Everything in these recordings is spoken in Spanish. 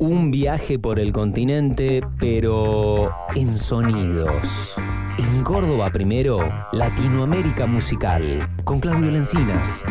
Un viaje por el continente, pero en sonidos. En Córdoba primero, Latinoamérica Musical, con Claudio Lencinas.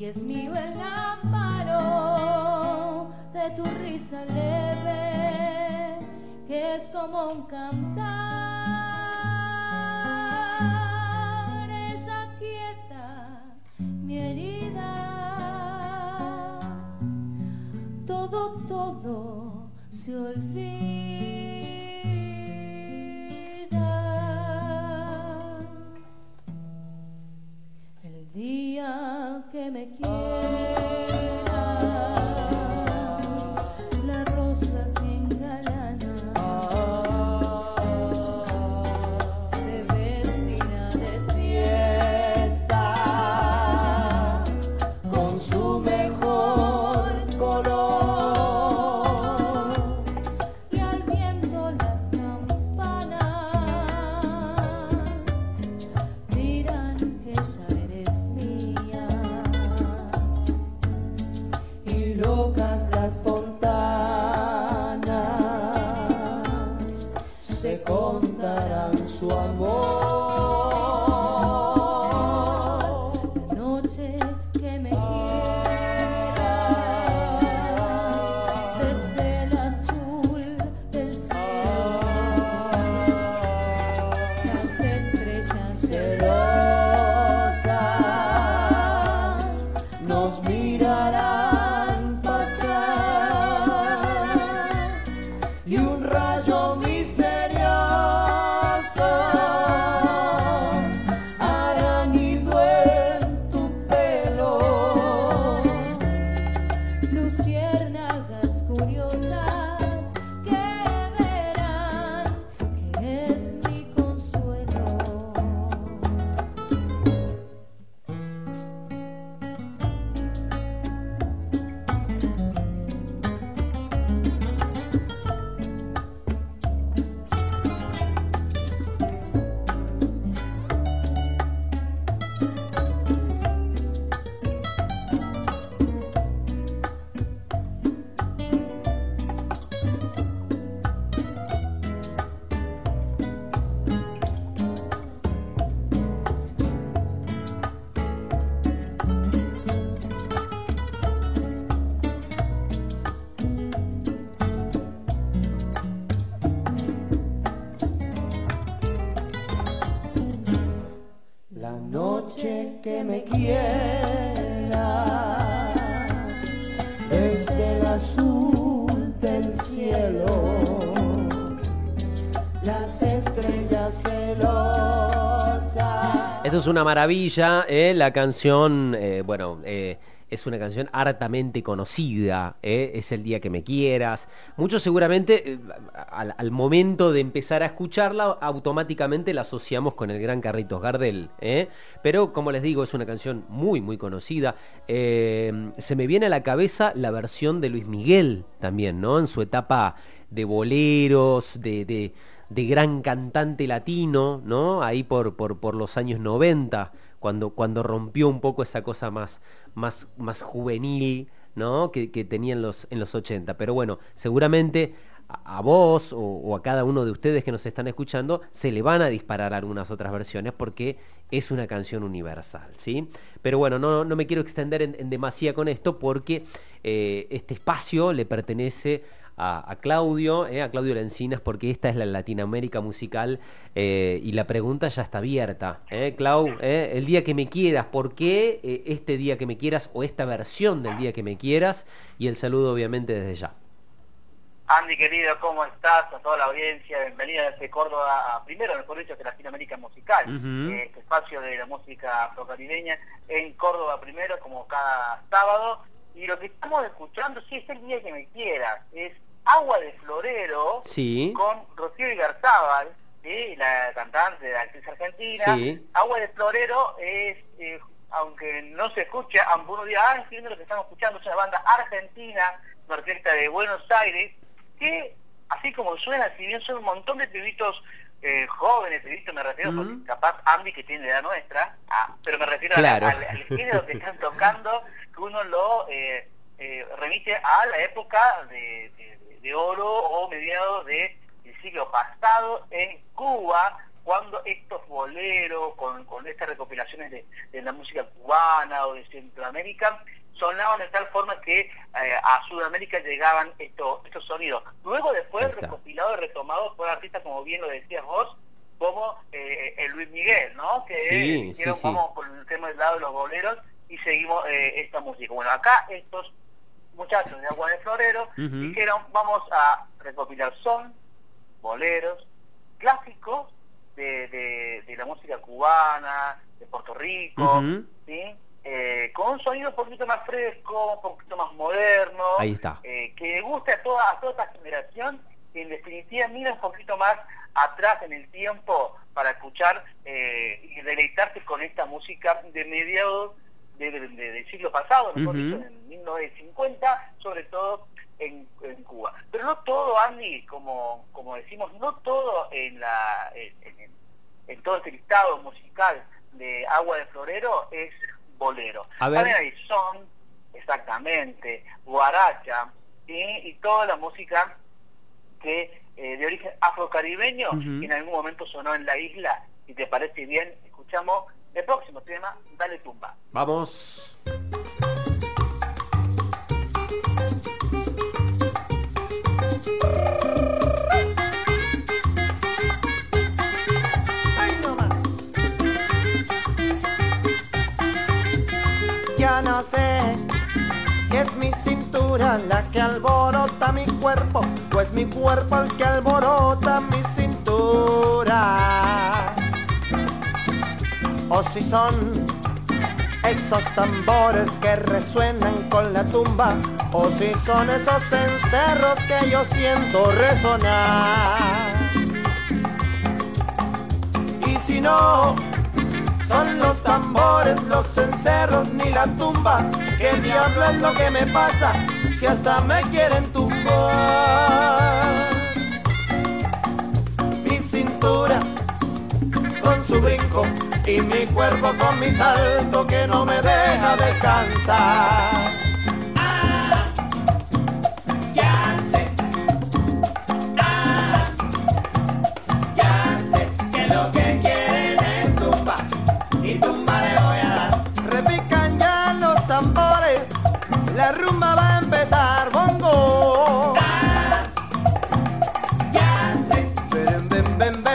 Si es mío el amparo de tu risa leve, que es como un cantar, Esto es una maravilla, ¿eh? la canción, eh, bueno, eh, es una canción hartamente conocida, es el día que me quieras. Muchos seguramente al, momento de empezar a escucharla automáticamente la asociamos con el gran Carritos Gardel, pero como les digo es una canción muy muy conocida. Se me viene a la cabeza la versión de Luis Miguel también, ¿no? En su etapa de boleros, de, de- de gran cantante latino, ¿no? Ahí por, por, por los años 90, cuando, cuando rompió un poco esa cosa más, más, más juvenil, ¿no? Que, que tenía en los, en los 80. Pero bueno, seguramente a, vos o, o a cada uno de ustedes que nos están escuchando se le van a disparar algunas otras versiones porque es una canción universal, ¿sí? Pero bueno, no, no me quiero extender en, en demasía con esto porque eh, este espacio le pertenece a, a Claudio, eh, a Claudio Lencinas, porque esta es la Latinoamérica musical eh, y la pregunta ya está abierta. Eh, Clau, eh, el día que me quieras, ¿por qué eh, este día que me quieras o esta versión del día que me quieras? Y el saludo obviamente desde ya. Andy querido, ¿cómo estás? A toda la audiencia, bienvenida desde Córdoba, a- primero mejor dicho que Latinoamérica Musical, eh, este espacio de la música afrocaribeña en Córdoba primero, como cada sábado, Y lo que estamos escuchando, sí, es el día que me quieras, es Agua de Florero Sí. con Rocío Igarzábal, ¿sí? la cantante de la actriz argentina. Sí. Agua de Florero es, eh, aunque no se escucha, aunque uno diga, ah, entiendo lo que estamos escuchando, es una banda argentina, una orquesta de Buenos Aires, que así como suena, si bien son un montón de pibitos eh, jóvenes, pibitos me refiero, porque capaz Andy que tiene la edad nuestra, ah, pero me refiero a- Claro. al, al género que están tocando, que uno lo eh, eh, remite a la época de, de- de oro o mediados del siglo pasado en Cuba, cuando estos boleros, con, con estas recopilaciones de, de la música cubana o de Centroamérica, sonaban de tal forma que eh, a Sudamérica llegaban estos, estos sonidos. Luego después recopilados y retomados por artistas, como bien lo decías vos, como eh, el Luis Miguel, ¿no? Que Sí, dijeron, sí, sí. vamos por el tema del lado de los boleros y seguimos eh, esta música. Bueno, acá estos muchachos de Agua de Florero Ujú. dijeron, vamos a recopilar son, boleros, clásicos de, de- de la música cubana, de Puerto Rico. ¿sí? Eh, con un sonido un poquito más fresco, un poquito más moderno, Ahí está. eh, que guste a toda, a toda esta generación que en definitiva mira un poquito más atrás en el tiempo para escuchar eh, y deleitarse con esta música de mediados de- de- de- del siglo pasado, mejor Ujú. dicho, en 1950, sobre todo en, en Cuba. Pero no todo, Andy, como, como decimos, no todo en, la, en, en- en todo este listado musical de Agua de Florero es bolero. A ver. También hay son, exactamente, guaracha, ¿sí? y toda la música que eh, de origen afrocaribeño Ujú. que en algún momento sonó en la isla. Si te parece bien, escuchamos el próximo tema, Dale Tumba. Vamos. Ya no sé si es mi cintura la que alborota mi cuerpo o es mi cuerpo el que alborota mi cintura. O si son esos tambores que resuenan con la tumba o si son esos encerros que yo siento resonar. Y si no, son los tambores, los encerros, ni la tumba. ¿Qué diablo es lo que me pasa? Si hasta me quieren tumbar. Mi cintura con su brinco y mi cuerpo con mi salto que no me deja descansar. Ya sé, ah, ya sé que lo que quieren es tumba y tumba le voy a dar. Repican ya los tambores, la rumba va a empezar, bongo. Ya sé, Ven, ven, ven, ven.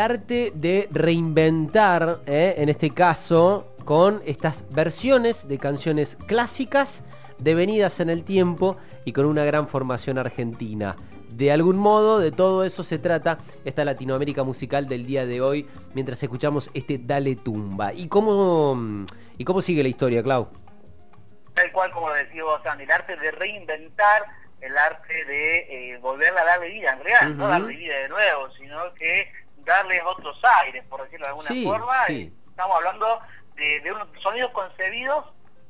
Arte de reinventar, ¿eh? en este caso, con estas versiones de canciones clásicas, devenidas en el tiempo y con una gran formación argentina. de algún modo de todo eso se trata esta Latinoamérica musical del día de hoy, mientras escuchamos este Dale Tumba. ¿Y cómo, y cómo sigue la historia, Clau? Tal cual como lo decía vos, Andy, el arte de reinventar, el arte de eh, volverla a darle vida, en realidad, no Ujú. darle vida de nuevo, sino que darle otros aires, por decirlo de alguna Sí, forma. sí. y estamos hablando de, de unos sonidos concebidos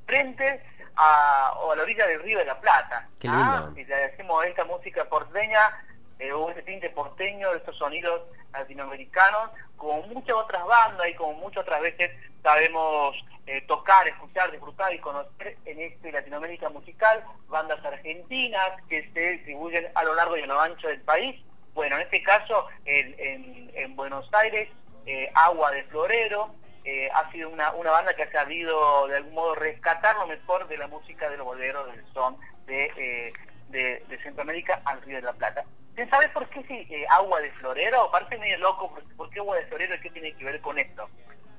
frente a, o a la orilla del río de la Plata. Qué ¿ah? lindo. Y le decimos esta música porteña, eh, o ese tinte porteño estos sonidos latinoamericanos, como muchas otras bandas y como muchas otras veces sabemos eh, tocar, escuchar, disfrutar y conocer en este Latinoamérica musical, bandas argentinas que se distribuyen a lo largo y a lo ancho del país. Bueno, en este caso, en, en- en Buenos Aires, eh, Agua de Florero, eh, ha sido una, una banda que ha sabido de algún modo rescatar lo mejor de la música de los boleros, del son de, eh, de, de Centroamérica al Río de la Plata. ¿Usted sabe por qué sí, eh, Agua de Florero? Parece medio loco, ¿por, por qué Agua de Florero y qué tiene que ver con esto?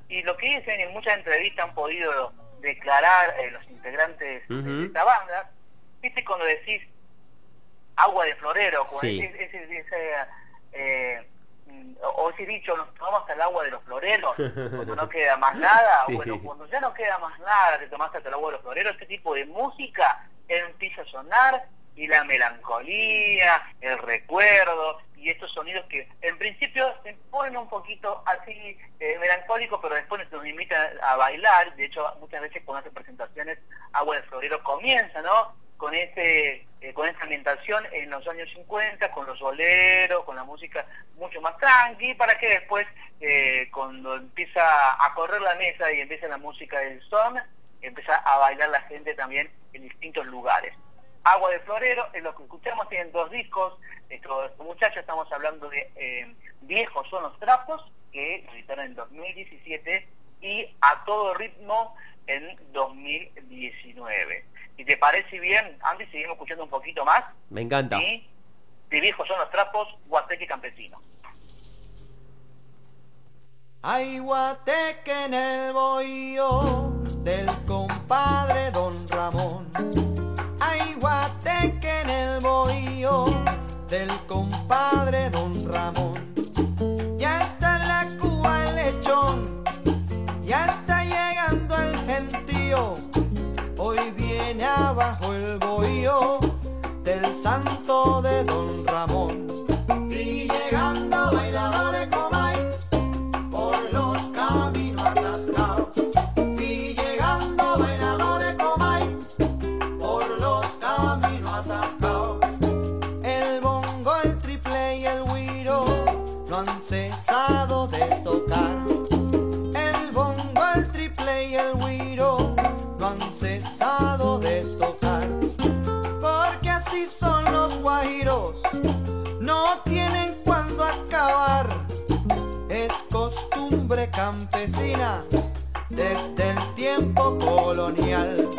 Y lo que dicen en muchas entrevistas han podido declarar eh, los integrantes de esta banda, viste cuando decís agua de florero, como Sí. ese, ese- ese, eh, o ese dicho, nos tomamos hasta el agua de los floreros, cuando no queda más nada, Sí. bueno, cuando ya no queda más nada, te tomaste hasta el agua de los floreros, este tipo de música empieza a sonar y la melancolía, el recuerdo y estos sonidos que en principio se ponen un poquito así eh, melancólicos, pero después nos invitan a bailar, de hecho muchas veces cuando hacen presentaciones Agua de Florero comienza, ¿no? Con ese eh, con esa ambientación en los años 50, con los boleros, con la música mucho más tranqui, para que después, eh, cuando empieza a correr la mesa y empieza la música del son, empieza a bailar la gente también en distintos lugares. Agua de Florero es lo que escuchamos, tienen dos discos, estos muchachos estamos hablando de eh, Viejos son los trapos, que editaron en 2017, y A todo ritmo en 2019. Si te parece bien, Andy, seguimos escuchando un poquito más, Me encanta. y de Viejos son los trapos, Guateque Campesino. Hay guateque en el bohío del compadre Don Ramón. Hay guateque en el bohío del compadre Don Ramón. Santo desde el tiempo colonial.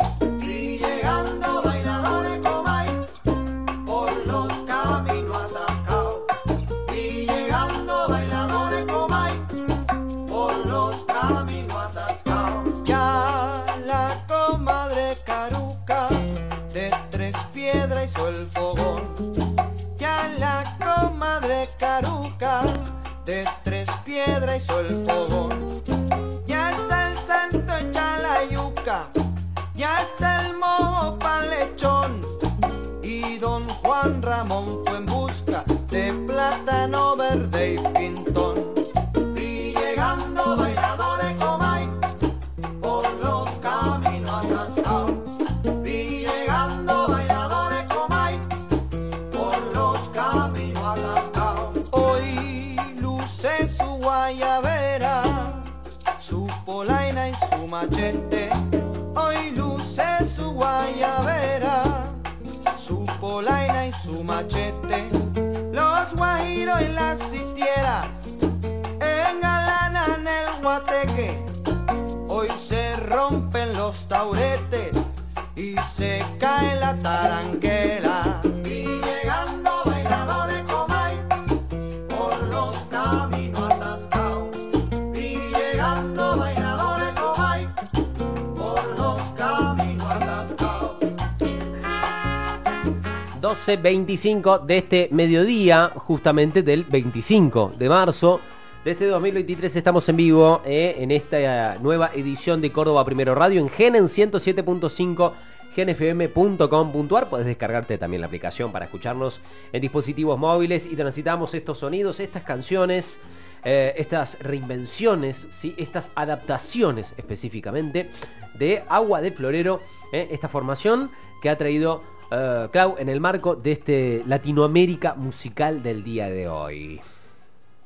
Machete. Hoy luce su guayabera, su polaina y su machete. Los guajiros y las sitieras engalanan el guateque. Hoy se rompen los tauretes y se cae la taranquera. 12.25 de este mediodía, justamente del 25 de marzo de este 2023. Estamos en vivo eh, en esta nueva edición de Córdoba Primero Radio en Genen 107.5 genfm.com.ar. Podés descargarte también la aplicación para escucharnos en dispositivos móviles y transitamos estos sonidos, estas canciones, eh, estas reinvenciones, ¿sí? estas adaptaciones específicamente de Agua de Florero, eh, esta formación que ha traído eh, Clau en el marco de este Latinoamérica musical del día de hoy.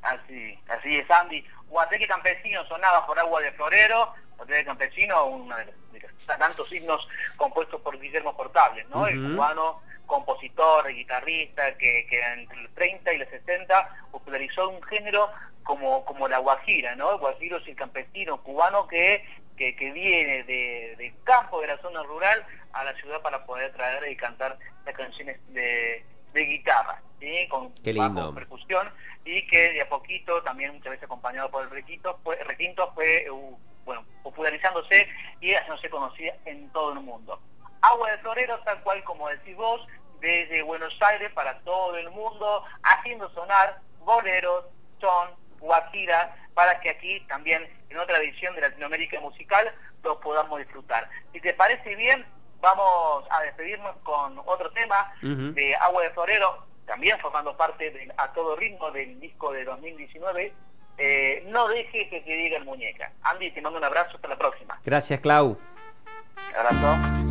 Así, así es, Andy. Guateque Campesino sonaba por Agua de Florero, Guateque Campesino, uno de los, de los tantos himnos compuestos por Guillermo Portable, ¿no? El cubano compositor, guitarrista, que, que entre los 30 y los 60 popularizó un género como, como la guajira, ¿no? El guajiro es el campesino cubano que, que, que viene de, campo, de la zona rural, a la ciudad para poder traer y cantar las canciones de, de guitarra, ¿sí? Con bajo, percusión, y que de a poquito, también muchas veces acompañado por el requinto, fue, el requinto fue uh, bueno, popularizándose y haciéndose conocida en todo el mundo. Agua de Florero, tal cual como decís vos, desde Buenos Aires para todo el mundo, haciendo sonar boleros, son, guajiras, para que aquí también en otra edición de Latinoamérica Musical los podamos disfrutar. Si te parece bien, vamos a despedirnos con otro tema de Agua de Florero, también formando parte de A Todo Ritmo del disco de 2019. Eh, no dejes que te diga el muñeca. Andy, te mando un abrazo, hasta la próxima. Gracias, Clau. Abrazo.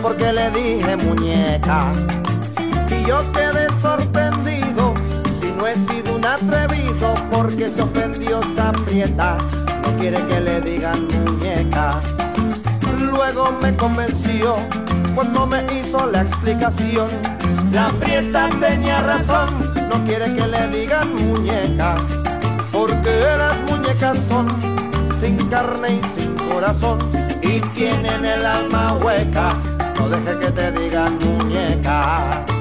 Porque le dije muñeca y yo quedé sorprendido. Si no he sido un atrevido porque se ofendió Zaprieta, no quiere que le digan muñeca. Luego me convenció cuando me hizo la explicación. La prieta tenía razón, no quiere que le digan muñeca, porque las muñecas son sin carne y sin corazón y tienen el alma hueca. No deje que te digan muñeca.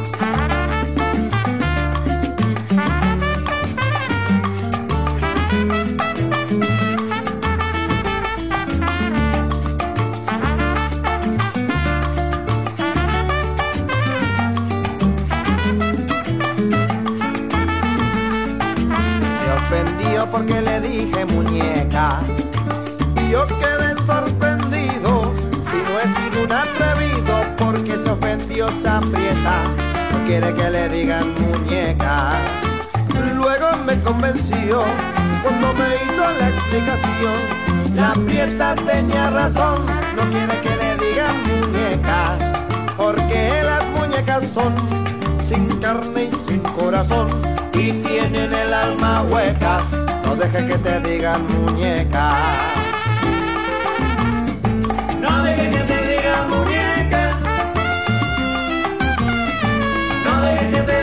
prieta tenía razón, no quiere que le digan muñeca, porque las muñecas son sin carne y sin corazón y tienen el alma hueca, no dejes que te digan muñeca. No dejes que te digan muñeca. No dejes que te